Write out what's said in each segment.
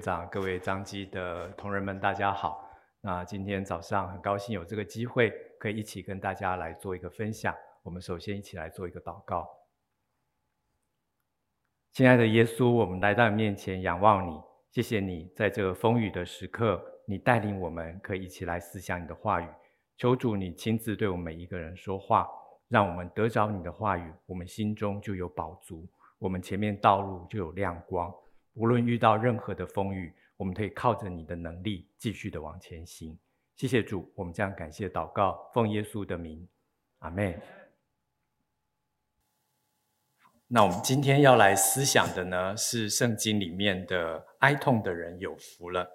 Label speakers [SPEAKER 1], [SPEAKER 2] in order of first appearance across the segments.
[SPEAKER 1] 长、各位张基的同仁们，大家好。那今天早上很高兴有这个机会，可以一起跟大家来做一个分享。我们首先一起来做一个祷告。亲爱的耶稣，我们来到你面前仰望你，谢谢你在这个风雨的时刻，你带领我们可以一起来思想你的话语。求主你亲自对我们每一个人说话，让我们得着你的话语，我们心中就有饱足，我们前面道路就有亮光。无论遇到任何的风雨，我们可以靠着你的能力继续的往前行。谢谢主，我们将感谢祷告，奉耶稣的名，阿门。那我们今天要来思想的呢，是圣经里面的哀痛的人有福了。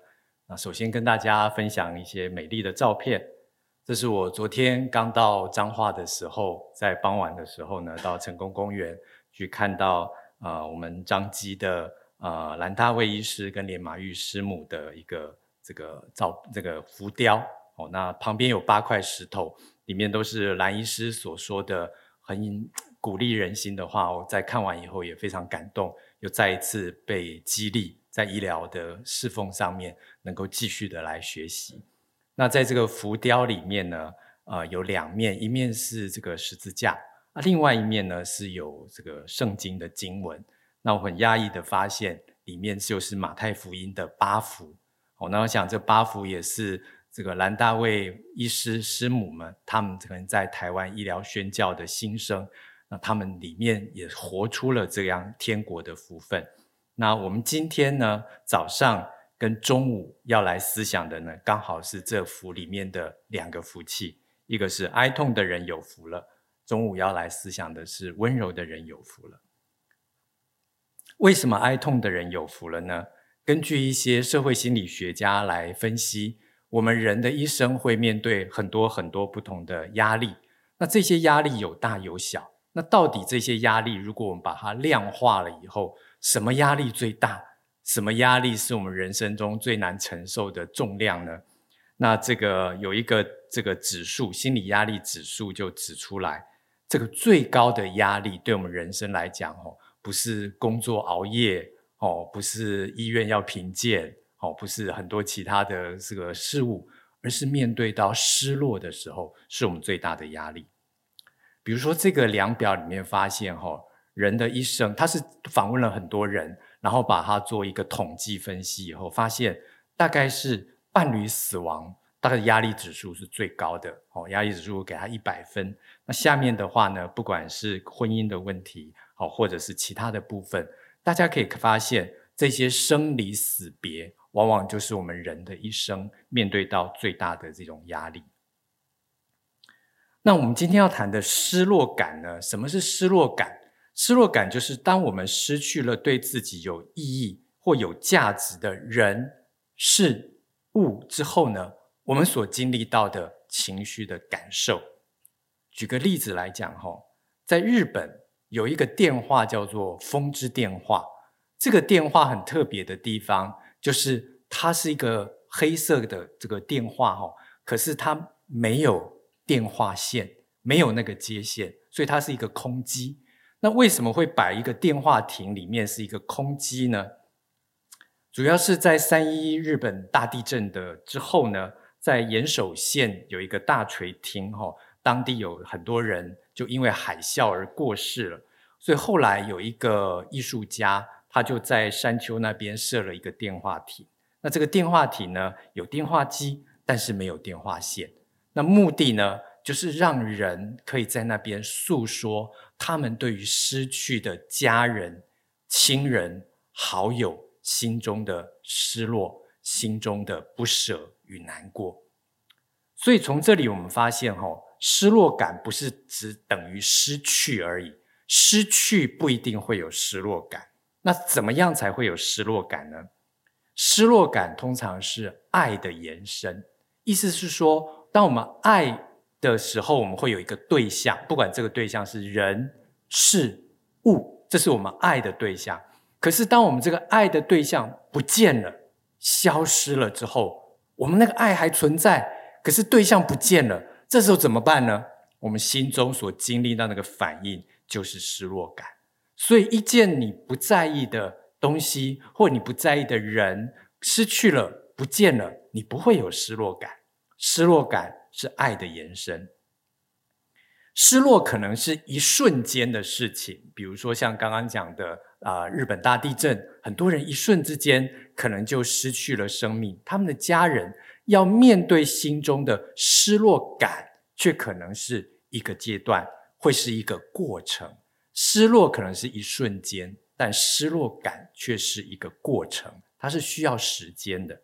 [SPEAKER 1] 那首先跟大家分享一些美丽的照片，这是我昨天刚到彰化的时候，在傍晚的时候呢，到成功公园去看到啊、呃，我们彰基的呃兰大卫医师跟连马玉师母的一个这个照这个浮雕哦。那旁边有八块石头，里面都是兰医师所说的很。鼓励人心的话，我在看完以后也非常感动，又再一次被激励，在医疗的侍奉上面能够继续的来学习。那在这个浮雕里面呢，呃，有两面，一面是这个十字架，啊，另外一面呢是有这个圣经的经文。那我很压抑的发现，里面就是马太福音的八福。哦，那我想这八福也是。这个兰大卫医师师母们，他们可能在台湾医疗宣教的心声，那他们里面也活出了这样天国的福分。那我们今天呢，早上跟中午要来思想的呢，刚好是这福里面的两个福气，一个是哀痛的人有福了，中午要来思想的是温柔的人有福了。为什么哀痛的人有福了呢？根据一些社会心理学家来分析。我们人的一生会面对很多很多不同的压力，那这些压力有大有小。那到底这些压力，如果我们把它量化了以后，什么压力最大？什么压力是我们人生中最难承受的重量呢？那这个有一个这个指数，心理压力指数就指出来，这个最高的压力对我们人生来讲，哦，不是工作熬夜，哦，不是医院要评鉴。哦，不是很多其他的这个事物，而是面对到失落的时候，是我们最大的压力。比如说这个量表里面发现，哈，人的一生，他是访问了很多人，然后把它做一个统计分析以后，发现大概是伴侣死亡，大概压力指数是最高的。哦，压力指数给他一百分。那下面的话呢，不管是婚姻的问题，好，或者是其他的部分，大家可以发现这些生离死别。往往就是我们人的一生面对到最大的这种压力。那我们今天要谈的失落感呢？什么是失落感？失落感就是当我们失去了对自己有意义或有价值的人、事、物之后呢，我们所经历到的情绪的感受。举个例子来讲，哈，在日本有一个电话叫做“风之电话”，这个电话很特别的地方。就是它是一个黑色的这个电话哦，可是它没有电话线，没有那个接线，所以它是一个空机。那为什么会摆一个电话亭里面是一个空机呢？主要是在三一日本大地震的之后呢，在岩手县有一个大槌町哈，当地有很多人就因为海啸而过世了，所以后来有一个艺术家。他就在山丘那边设了一个电话亭。那这个电话亭呢，有电话机，但是没有电话线。那目的呢，就是让人可以在那边诉说他们对于失去的家人、亲人、好友心中的失落、心中的不舍与难过。所以从这里我们发现，哈，失落感不是只等于失去而已，失去不一定会有失落感。那怎么样才会有失落感呢？失落感通常是爱的延伸，意思是说，当我们爱的时候，我们会有一个对象，不管这个对象是人、事、物，这是我们爱的对象。可是，当我们这个爱的对象不见了、消失了之后，我们那个爱还存在，可是对象不见了，这时候怎么办呢？我们心中所经历到那个反应就是失落感。所以，一件你不在意的东西，或你不在意的人，失去了、不见了，你不会有失落感。失落感是爱的延伸。失落可能是一瞬间的事情，比如说像刚刚讲的啊、日本大地震，很多人一瞬之间可能就失去了生命，他们的家人要面对心中的失落感，却可能是一个阶段，会是一个过程。失落可能是一瞬间，但失落感却是一个过程，它是需要时间的。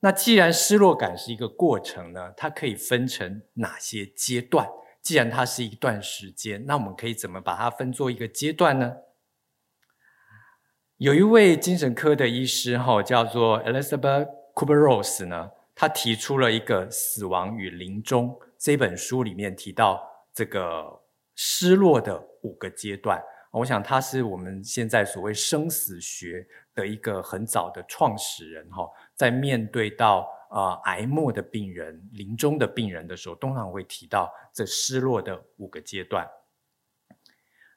[SPEAKER 1] 那既然失落感是一个过程呢，它可以分成哪些阶段？既然它是一段时间，那我们可以怎么把它分作一个阶段呢？有一位精神科的医师哈，叫做 Elizabeth Kubler-Ross 呢，他提出了一个《死亡与临终》这本书里面提到这个失落的五个阶段。我想他是我们现在所谓生死学的一个很早的创始人哈，在面对到。呃，癌末的病人、临终的病人的时候，通常会提到这失落的五个阶段。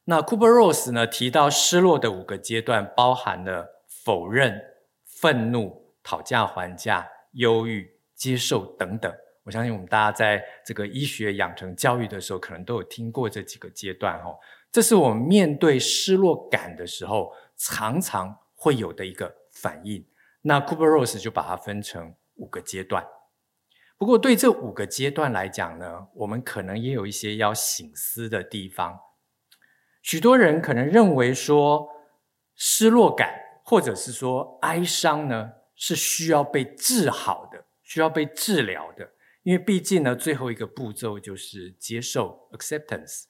[SPEAKER 1] 那 Kubler-Ross 呢，提到失落的五个阶段，包含了否认、愤怒、讨价还价、忧郁、接受等等。我相信我们大家在这个医学养成教育的时候，可能都有听过这几个阶段哦。这是我们面对失落感的时候，常常会有的一个反应。那 Kubler-Ross 就把它分成。五个阶段，不过对这五个阶段来讲呢，我们可能也有一些要省思的地方。许多人可能认为说，失落感或者是说哀伤呢，是需要被治好的，需要被治疗的，因为毕竟呢，最后一个步骤就是接受 （acceptance）。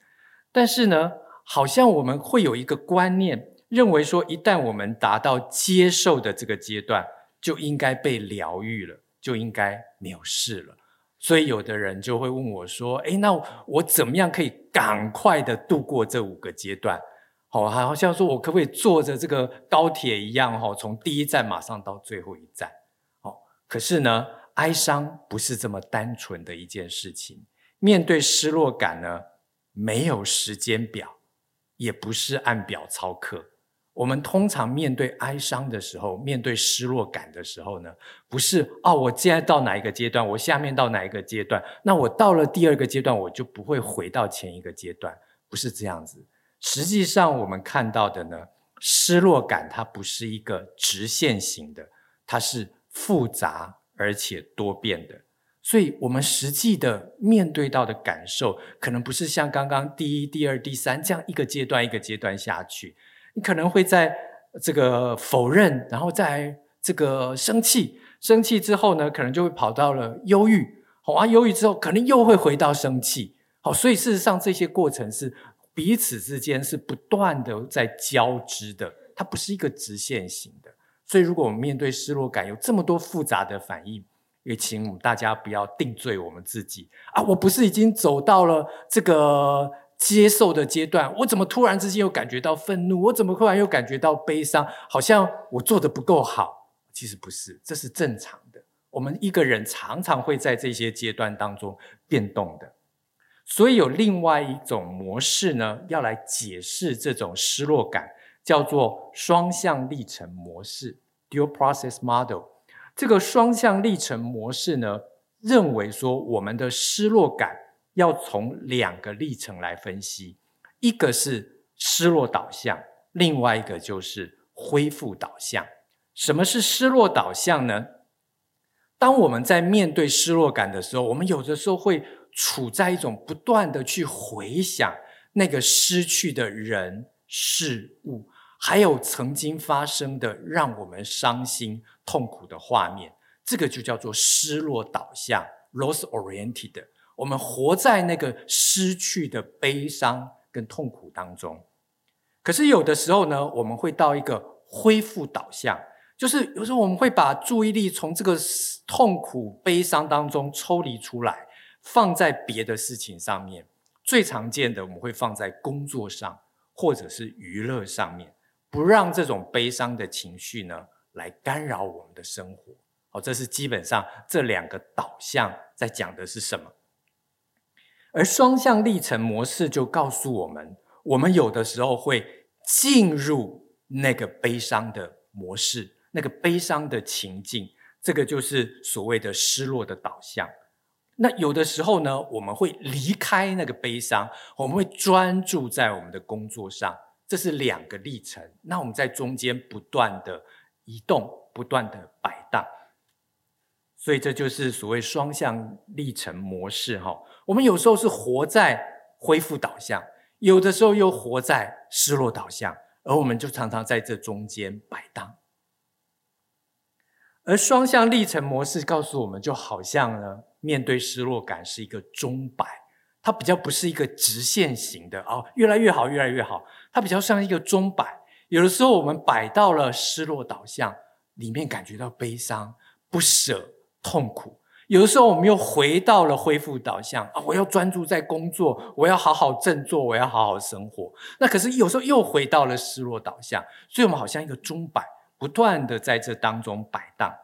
[SPEAKER 1] 但是呢，好像我们会有一个观念，认为说，一旦我们达到接受的这个阶段，就应该被疗愈了，就应该没有事了。所以有的人就会问我说：“诶，那我怎么样可以赶快的度过这五个阶段？好，好像说我可不可以坐着这个高铁一样，哈，从第一站马上到最后一站？哦，可是呢，哀伤不是这么单纯的一件事情。面对失落感呢，没有时间表，也不是按表操课。”我们通常面对哀伤的时候，面对失落感的时候呢，不是哦，我现在到哪一个阶段，我下面到哪一个阶段，那我到了第二个阶段，我就不会回到前一个阶段，不是这样子。实际上，我们看到的呢，失落感它不是一个直线型的，它是复杂而且多变的。所以，我们实际的面对到的感受，可能不是像刚刚第一、第二、第三这样一个阶段一个阶段下去。你可能会在这个否认，然后在这个生气，生气之后呢，可能就会跑到了忧郁，好啊，忧郁之后可能又会回到生气，好，所以事实上这些过程是彼此之间是不断的在交织的，它不是一个直线型的。所以如果我们面对失落感有这么多复杂的反应，也请我们大家不要定罪我们自己啊，我不是已经走到了这个。接受的阶段，我怎么突然之间又感觉到愤怒？我怎么突然又感觉到悲伤？好像我做得不够好。其实不是，这是正常的。我们一个人常常会在这些阶段当中变动的，所以有另外一种模式呢，要来解释这种失落感，叫做双向历程模式 （Dual Process Model）。这个双向历程模式呢，认为说我们的失落感。要从两个历程来分析，一个是失落导向，另外一个就是恢复导向。什么是失落导向呢？当我们在面对失落感的时候，我们有的时候会处在一种不断的去回想那个失去的人事物，还有曾经发生的让我们伤心痛苦的画面，这个就叫做失落导向 （loss oriented）。我们活在那个失去的悲伤跟痛苦当中，可是有的时候呢，我们会到一个恢复导向，就是有时候我们会把注意力从这个痛苦悲伤当中抽离出来，放在别的事情上面。最常见的，我们会放在工作上或者是娱乐上面，不让这种悲伤的情绪呢来干扰我们的生活。好，这是基本上这两个导向在讲的是什么？而双向历程模式就告诉我们，我们有的时候会进入那个悲伤的模式，那个悲伤的情境，这个就是所谓的失落的导向。那有的时候呢，我们会离开那个悲伤，我们会专注在我们的工作上，这是两个历程。那我们在中间不断的移动，不断的摆荡，所以这就是所谓双向历程模式哈。我们有时候是活在恢复导向，有的时候又活在失落导向，而我们就常常在这中间摆荡。而双向历程模式告诉我们，就好像呢。面对失落感是一个钟摆，它比较不是一个直线型的哦，越来越好，越来越好。它比较像一个钟摆，有的时候我们摆到了失落导向里面，感觉到悲伤、不舍、痛苦；有的时候我们又回到了恢复导向啊，我要专注在工作，我要好好振作，我要好好生活。那可是有时候又回到了失落导向，所以我们好像一个钟摆，不断的在这当中摆荡。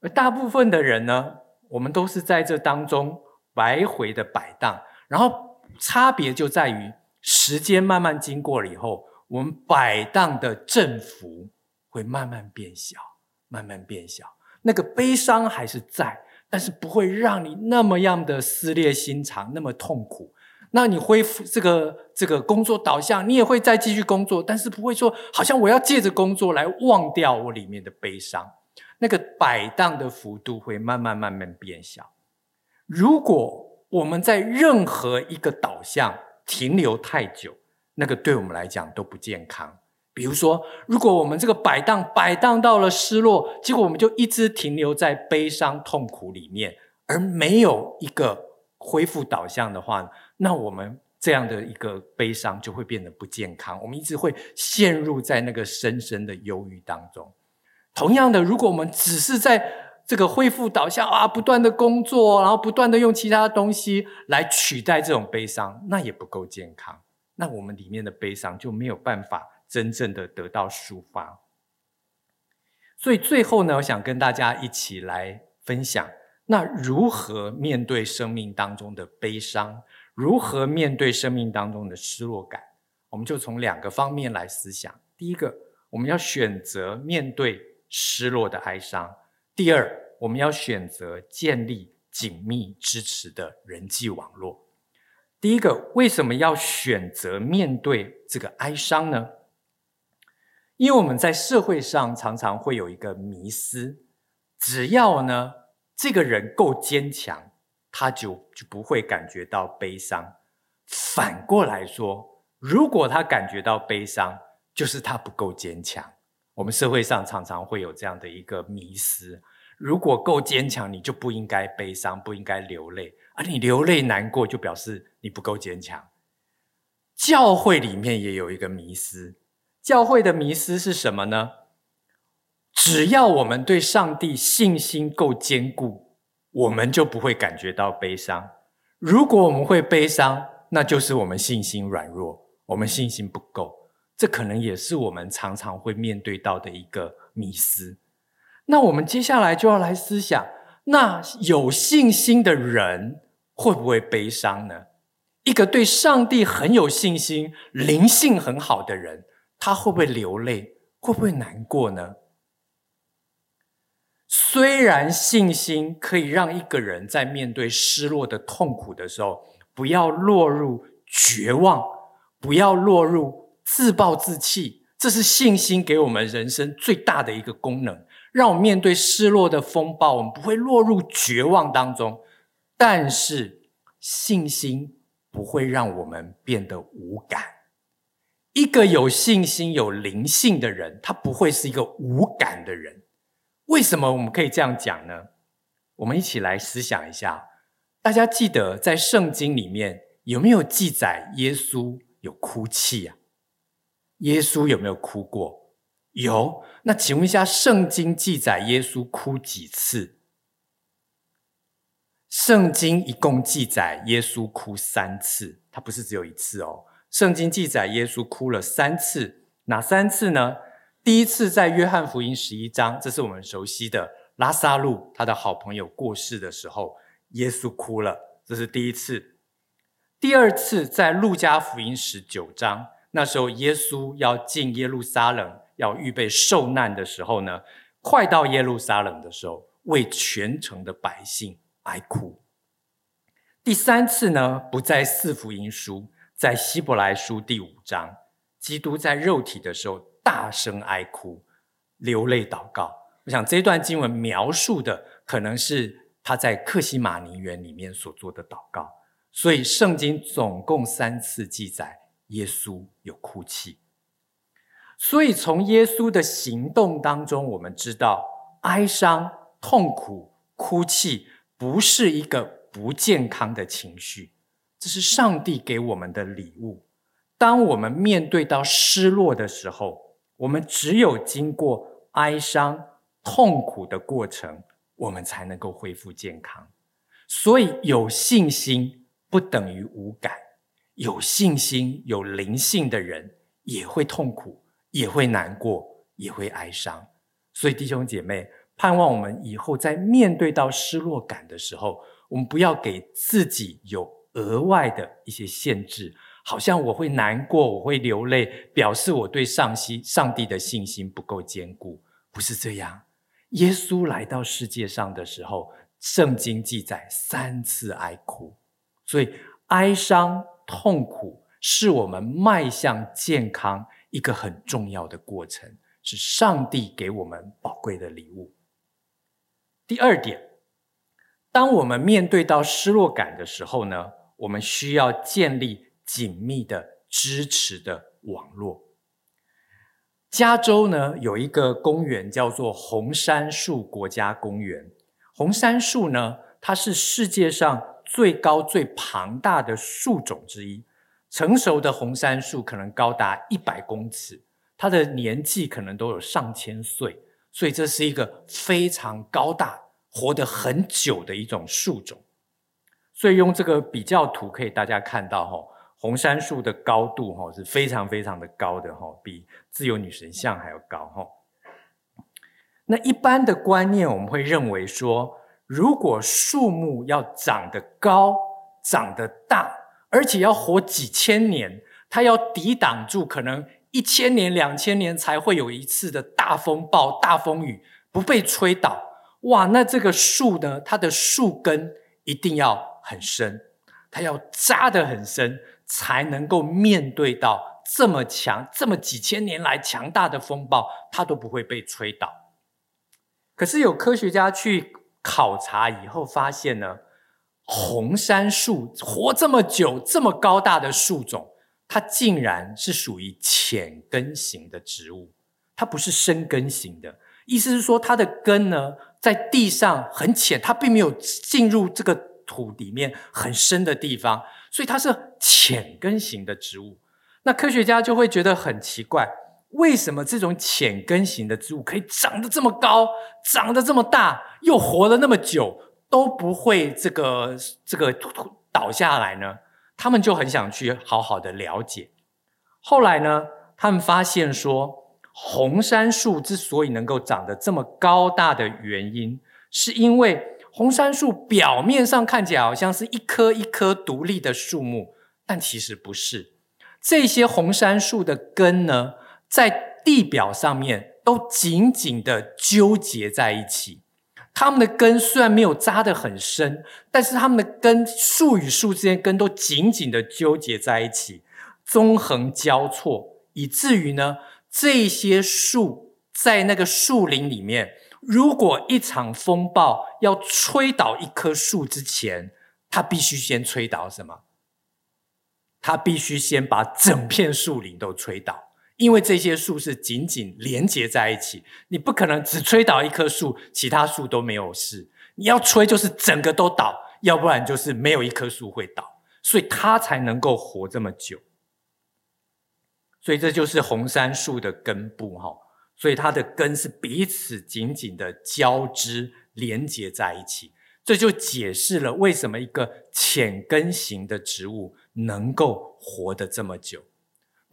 [SPEAKER 1] 而大部分的人呢，我们都是在这当中来回的摆荡，然后差别就在于时间慢慢经过了以后，我们摆荡的振幅会慢慢变小，慢慢变小。那个悲伤还是在，但是不会让你那么样的撕裂心肠，那么痛苦。那你恢复这个这个工作导向，你也会再继续工作，但是不会说好像我要借着工作来忘掉我里面的悲伤。那个摆荡的幅度会慢慢慢慢变小。如果我们在任何一个导向停留太久，那个对我们来讲都不健康。比如说，如果我们这个摆荡摆荡到了失落，结果我们就一直停留在悲伤痛苦里面，而没有一个恢复导向的话，那我们这样的一个悲伤就会变得不健康。我们一直会陷入在那个深深的忧郁当中。同样的，如果我们只是在这个恢复导向啊，不断的工作，然后不断的用其他东西来取代这种悲伤，那也不够健康。那我们里面的悲伤就没有办法真正的得到抒发。所以最后呢，我想跟大家一起来分享，那如何面对生命当中的悲伤，如何面对生命当中的失落感，我们就从两个方面来思想。第一个，我们要选择面对。失落的哀伤。第二，我们要选择建立紧密支持的人际网络。第一个，为什么要选择面对这个哀伤呢？因为我们在社会上常常会有一个迷思，只要呢这个人够坚强，他就就不会感觉到悲伤。反过来说，如果他感觉到悲伤，就是他不够坚强。我们社会上常常会有这样的一个迷思：如果够坚强，你就不应该悲伤，不应该流泪；而你流泪难过，就表示你不够坚强。教会里面也有一个迷思，教会的迷思是什么呢？只要我们对上帝信心够坚固，我们就不会感觉到悲伤。如果我们会悲伤，那就是我们信心软弱，我们信心不够。这可能也是我们常常会面对到的一个迷思。那我们接下来就要来思想：那有信心的人会不会悲伤呢？一个对上帝很有信心、灵性很好的人，他会不会流泪？会不会难过呢？虽然信心可以让一个人在面对失落的痛苦的时候，不要落入绝望，不要落入。自暴自弃，这是信心给我们人生最大的一个功能，让我们面对失落的风暴，我们不会落入绝望当中。但是，信心不会让我们变得无感。一个有信心、有灵性的人，他不会是一个无感的人。为什么我们可以这样讲呢？我们一起来思想一下。大家记得在圣经里面有没有记载耶稣有哭泣啊？耶稣有没有哭过？有。那请问一下，圣经记载耶稣哭几次？圣经一共记载耶稣哭三次，他不是只有一次哦。圣经记载耶稣哭了三次，哪三次呢？第一次在约翰福音十一章，这是我们熟悉的拉撒路他的好朋友过世的时候，耶稣哭了，这是第一次。第二次在路加福音十九章。那时候，耶稣要进耶路撒冷，要预备受难的时候呢，快到耶路撒冷的时候，为全城的百姓哀哭。第三次呢，不在四福音书，在希伯来书第五章，基督在肉体的时候大声哀哭，流泪祷告。我想这段经文描述的可能是他在克西马尼园里面所做的祷告。所以圣经总共三次记载耶稣有哭泣。所以从耶稣的行动当中，我们知道哀伤、痛苦、哭泣不是一个不健康的情绪，这是上帝给我们的礼物。当我们面对到失落的时候，我们只有经过哀伤、痛苦的过程，我们才能够恢复健康。所以有信心。不等于无感，有信心、有灵性的人也会痛苦，也会难过，也会哀伤。所以弟兄姐妹，盼望我们以后在面对到失落感的时候，我们不要给自己有额外的一些限制，好像我会难过，我会流泪，表示我对上西上帝的信心不够坚固。不是这样。耶稣来到世界上的时候，圣经记载三次哀哭。所以，哀伤、痛苦是我们迈向健康一个很重要的过程，是上帝给我们宝贵的礼物。第二点，当我们面对到失落感的时候呢，我们需要建立紧密的支持的网络。加州呢，有一个公园叫做红杉树国家公园，红杉树呢，它是世界上。最高最庞大的树种之一，成熟的红杉树可能高达一百公尺，它的年纪可能都有上千岁，所以这是一个非常高大、活得很久的一种树种。所以用这个比较图可以大家看到，哈，红杉树的高度，哈，是非常非常的高的，哈，比自由女神像还要高，哈。那一般的观念，我们会认为说，如果树木要长得高、长得大，而且要活几千年，它要抵挡住可能一千年、两千年才会有一次的大风暴、大风雨，不被吹倒。哇，那这个树呢，它的树根一定要很深，它要扎得很深，才能够面对到这么强、这么几千年来强大的风暴，它都不会被吹倒。可是有科学家去。考察以后发现呢，红杉树活这么久，这么高大的树种，它竟然是属于浅根型的植物，它不是深根型的。意思是说，它的根呢在地上很浅，它并没有进入这个土里面很深的地方，所以它是浅根型的植物。那科学家就会觉得很奇怪。为什么这种浅根型的植物可以长得这么高，长得这么大，又活了那么久，都不会这个这个倒下来呢？他们就很想去好好的了解。后来呢，他们发现说，红杉树之所以能够长得这么高大的原因，是因为红杉树表面上看起来好像是一棵一棵独立的树木，但其实不是。这些红杉树的根呢，在地表上面都紧紧的纠结在一起，它们的根虽然没有扎得很深，但是它们的根树与树之间根都紧紧的纠结在一起，纵横交错，以至于呢，这些树在那个树林里面，如果一场风暴要吹倒一棵树之前，它必须先吹倒什么？它必须先把整片树林都吹倒。因为这些树是紧紧连接在一起，你不可能只吹倒一棵树，其他树都没有事。你要吹就是整个都倒，要不然就是没有一棵树会倒，所以它才能够活这么久。所以这就是红杉树的根部哈，所以它的根是彼此紧紧的交织连接在一起，这就解释了为什么一个浅根型的植物能够活得这么久。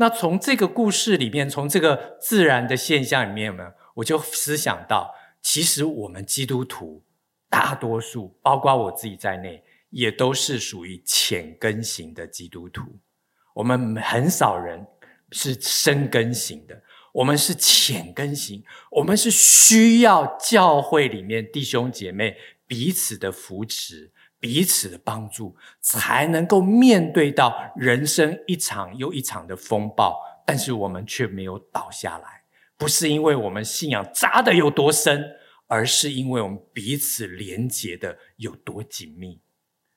[SPEAKER 1] 那从这个故事里面，从这个自然的现象里面呢，我就思想到，其实我们基督徒大多数，包括我自己在内，也都是属于浅根型的基督徒。我们很少人是深根型的。我们是浅根型，我们是需要教会里面弟兄姐妹彼此的扶持、彼此的帮助，才能够面对到人生一场又一场的风暴，但是我们却没有倒下来，不是因为我们信仰扎得有多深，而是因为我们彼此连结的有多紧密。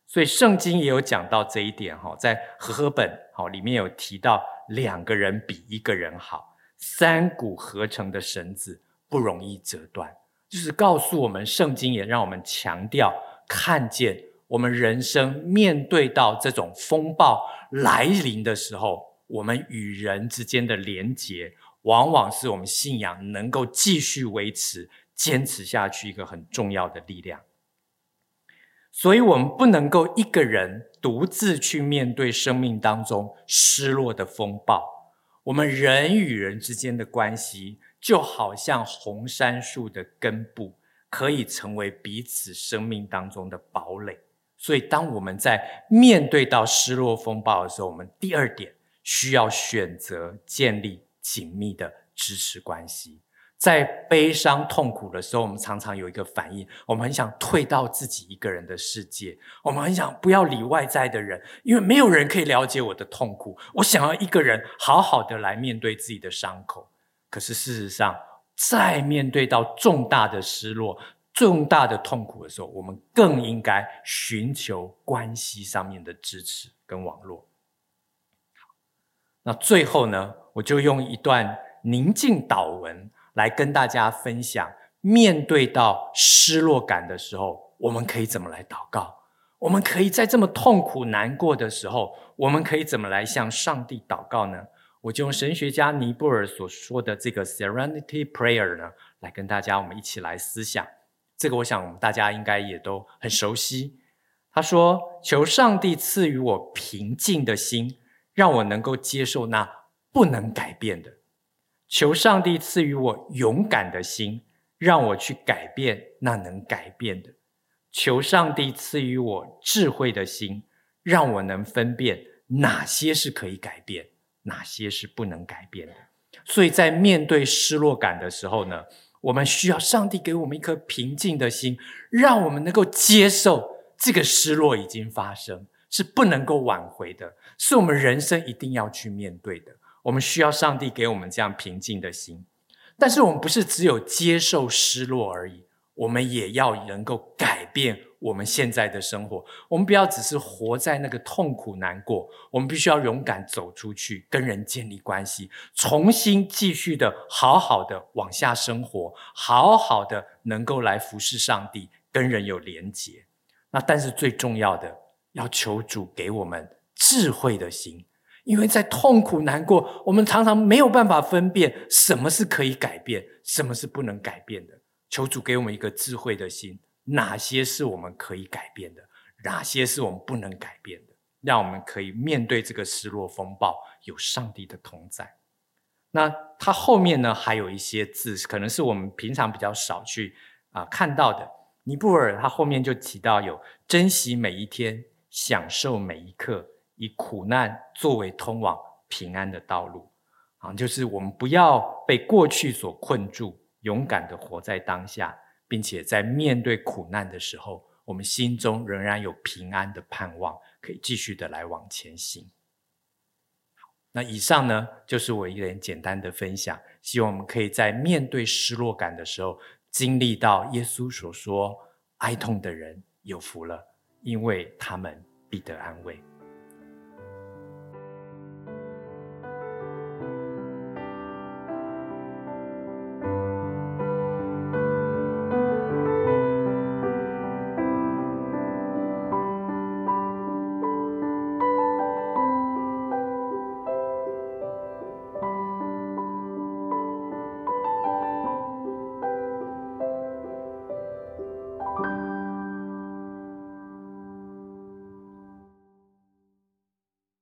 [SPEAKER 1] 所以圣经也有讲到这一点哈，在和合本好里面有提到，两个人比一个人好，三股合成的绳子不容易折断，就是告诉我们，圣经也让我们强调，看见我们人生面对到这种风暴来临的时候，我们与人之间的连结，往往是我们信仰能够继续维持、坚持下去一个很重要的力量。所以，我们不能够一个人独自去面对生命当中失落的风暴。我们人与人之间的关系，就好像红杉树的根部，可以成为彼此生命当中的堡垒。所以，当我们在面对到失落风暴的时候，我们第二点需要选择建立紧密的支持关系。在悲伤痛苦的时候，我们常常有一个反应，我们很想退到自己一个人的世界，我们很想不要理外在的人，因为没有人可以了解我的痛苦。我想要一个人好好的来面对自己的伤口。可是事实上，在面对到重大的失落、重大的痛苦的时候，我们更应该寻求关系上面的支持跟网络。那最后呢，我就用一段宁静祷文。来跟大家分享，面对到失落感的时候，我们可以怎么来祷告？我们可以在这么痛苦难过的时候，我们可以怎么来向上帝祷告呢？我就用神学家尼布尔所说的这个 Serenity Prayer 呢，来跟大家我们一起来思想。这个我想大家应该也都很熟悉。他说：“求上帝赐予我平静的心，让我能够接受那不能改变的。”求上帝赐予我勇敢的心，让我去改变那能改变的；求上帝赐予我智慧的心，让我能分辨哪些是可以改变，哪些是不能改变的。所以在面对失落感的时候呢，我们需要上帝给我们一颗平静的心，让我们能够接受这个失落已经发生，是不能够挽回的，是我们人生一定要去面对的。我们需要上帝给我们这样平静的心，但是我们不是只有接受失落而已，我们也要能够改变我们现在的生活。我们不要只是活在那个痛苦难过，我们必须要勇敢走出去，跟人建立关系，重新继续的好好的往下生活，好好的能够来服侍上帝，跟人有连结。那但是最重要的，要求主给我们智慧的心。因为在痛苦难过，我们常常没有办法分辨什么是可以改变，什么是不能改变的。求主给我们一个智慧的心，哪些是我们可以改变的，哪些是我们不能改变的，让我们可以面对这个失落风暴，有上帝的同在。那他后面呢，还有一些字，可能是我们平常比较少去啊、看到的。尼布尔他后面就提到有珍惜每一天，享受每一刻。以苦难作为通往平安的道路，啊，就是我们不要被过去所困住，勇敢的活在当下，并且在面对苦难的时候，我们心中仍然有平安的盼望，可以继续的来往前行。那以上呢，就是我一点简单的分享，希望我们可以在面对失落感的时候，经历到耶稣所说：哀痛的人有福了，因为他们必得安慰。